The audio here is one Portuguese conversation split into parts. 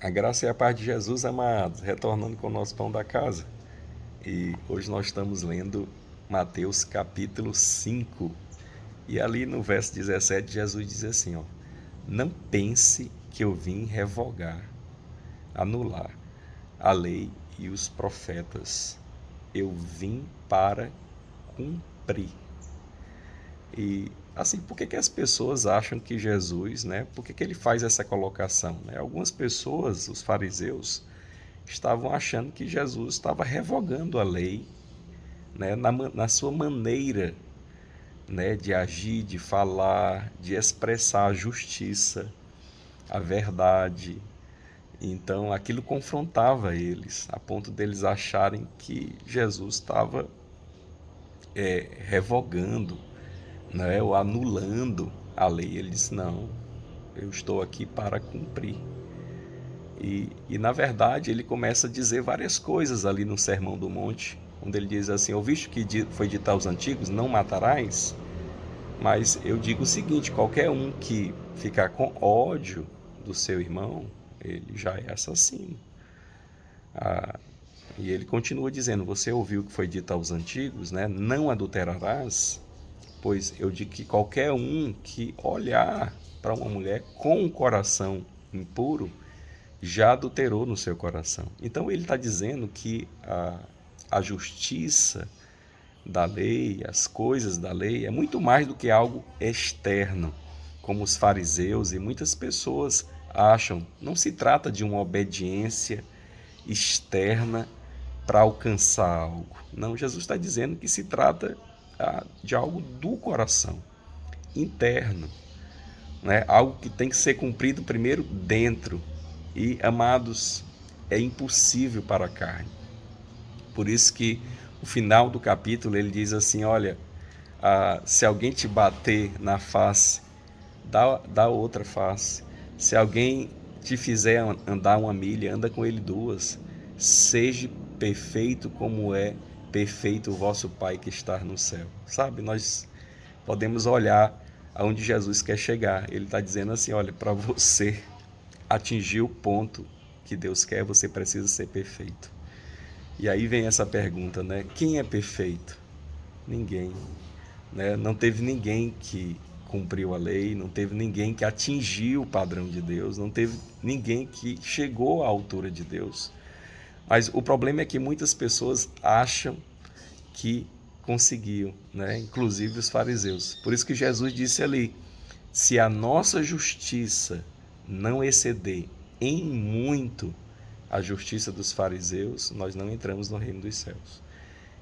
A graça e a paz de Jesus, amados, retornando com o nosso pão da casa. E hoje nós estamos lendo Mateus capítulo 5. E ali no verso 17, Jesus diz assim: ó, Não pense que eu vim revogar, anular a lei e os profetas. Eu vim para cumprir. E assim, por que, que as pessoas acham que Jesus, né? Por que, que ele faz essa colocação? Né? Algumas pessoas, os fariseus, estavam achando que Jesus estava revogando a lei, né? Na, na sua maneira, né? De agir, de falar, de expressar a justiça, a verdade. Então, aquilo confrontava eles, a ponto deles acharem que Jesus estava é, revogando né, ou anulando a lei. Ele disse: Não, eu estou aqui para cumprir. E, e na verdade ele começa a dizer várias coisas ali no Sermão do Monte, onde ele diz assim: Ouviste que foi dito aos antigos: Não matarás? Mas eu digo o seguinte: qualquer um que ficar com ódio do seu irmão, ele já é assassino. Ah, e ele continua dizendo: Você ouviu o que foi dito aos antigos, né? Não adulterarás pois eu digo que qualquer um que olhar para uma mulher com um coração impuro já adulterou no seu coração. Então ele está dizendo que a, a justiça da lei, as coisas da lei, é muito mais do que algo externo, como os fariseus e muitas pessoas acham. Não se trata de uma obediência externa para alcançar algo. Não, Jesus está dizendo que se trata de algo do coração, interno, né? algo que tem que ser cumprido primeiro dentro. E, amados, é impossível para a carne. Por isso que o final do capítulo ele diz assim: olha, ah, se alguém te bater na face, dá, dá outra face. Se alguém te fizer andar uma milha, anda com ele duas. Seja perfeito como é perfeito o vosso Pai que está no céu. Sabe, nós podemos olhar aonde Jesus quer chegar. Ele está dizendo assim: olha, para você atingir o ponto que Deus quer, você precisa ser perfeito. E aí vem essa pergunta, né? Quem é perfeito? Ninguém. Né? Não teve ninguém que cumpriu a lei, não teve ninguém que atingiu o padrão de Deus, não teve ninguém que chegou à altura de Deus. Mas o problema é que muitas pessoas acham que conseguiam, né? inclusive os fariseus. Por isso que Jesus disse ali: se a nossa justiça não exceder em muito a justiça dos fariseus, nós não entramos no reino dos céus.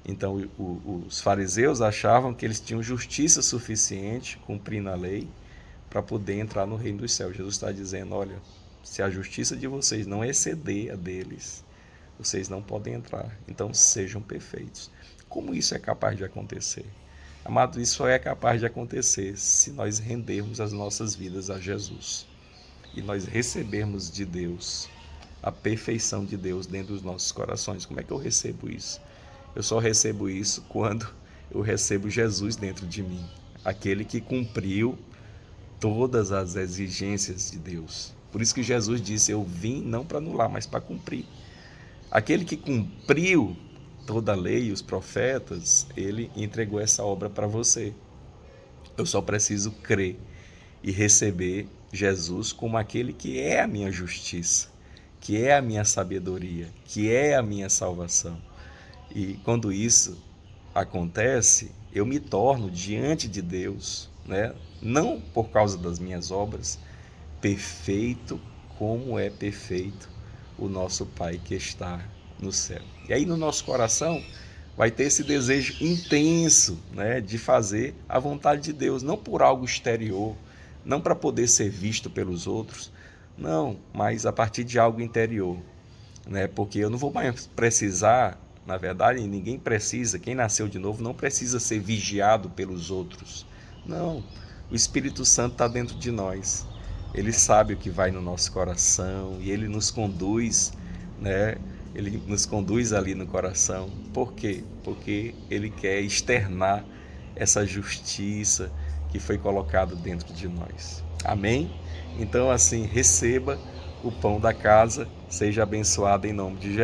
Então, o, o, os fariseus achavam que eles tinham justiça suficiente, cumprindo a lei, para poder entrar no reino dos céus. Jesus está dizendo: olha, se a justiça de vocês não exceder a deles, vocês não podem entrar. Então sejam perfeitos. Como isso é capaz de acontecer? Amado, isso é capaz de acontecer se nós rendermos as nossas vidas a Jesus e nós recebermos de Deus a perfeição de Deus dentro dos nossos corações. Como é que eu recebo isso? Eu só recebo isso quando eu recebo Jesus dentro de mim, aquele que cumpriu todas as exigências de Deus. Por isso que Jesus disse: Eu vim não para anular, mas para cumprir. Aquele que cumpriu toda a lei e os profetas, ele entregou essa obra para você. Eu só preciso crer e receber Jesus como aquele que é a minha justiça, que é a minha sabedoria, que é a minha salvação. E quando isso acontece, eu me torno diante de Deus, né? não por causa das minhas obras, perfeito como é perfeito o nosso Pai que está no céu. E aí no nosso coração vai ter esse desejo intenso né, de fazer a vontade de Deus, não por algo exterior, não para poder ser visto pelos outros, não, mas a partir de algo interior. Né, porque eu não vou mais precisar, na verdade, ninguém precisa, quem nasceu de novo não precisa ser vigiado pelos outros. Não, o Espírito Santo está dentro de nós. Ele sabe o que vai no nosso coração e ele nos conduz, né? Ele nos conduz ali no coração. Por quê? Porque ele quer externar essa justiça que foi colocada dentro de nós. Amém? Então, assim, receba o pão da casa. Seja abençoado em nome de Jesus.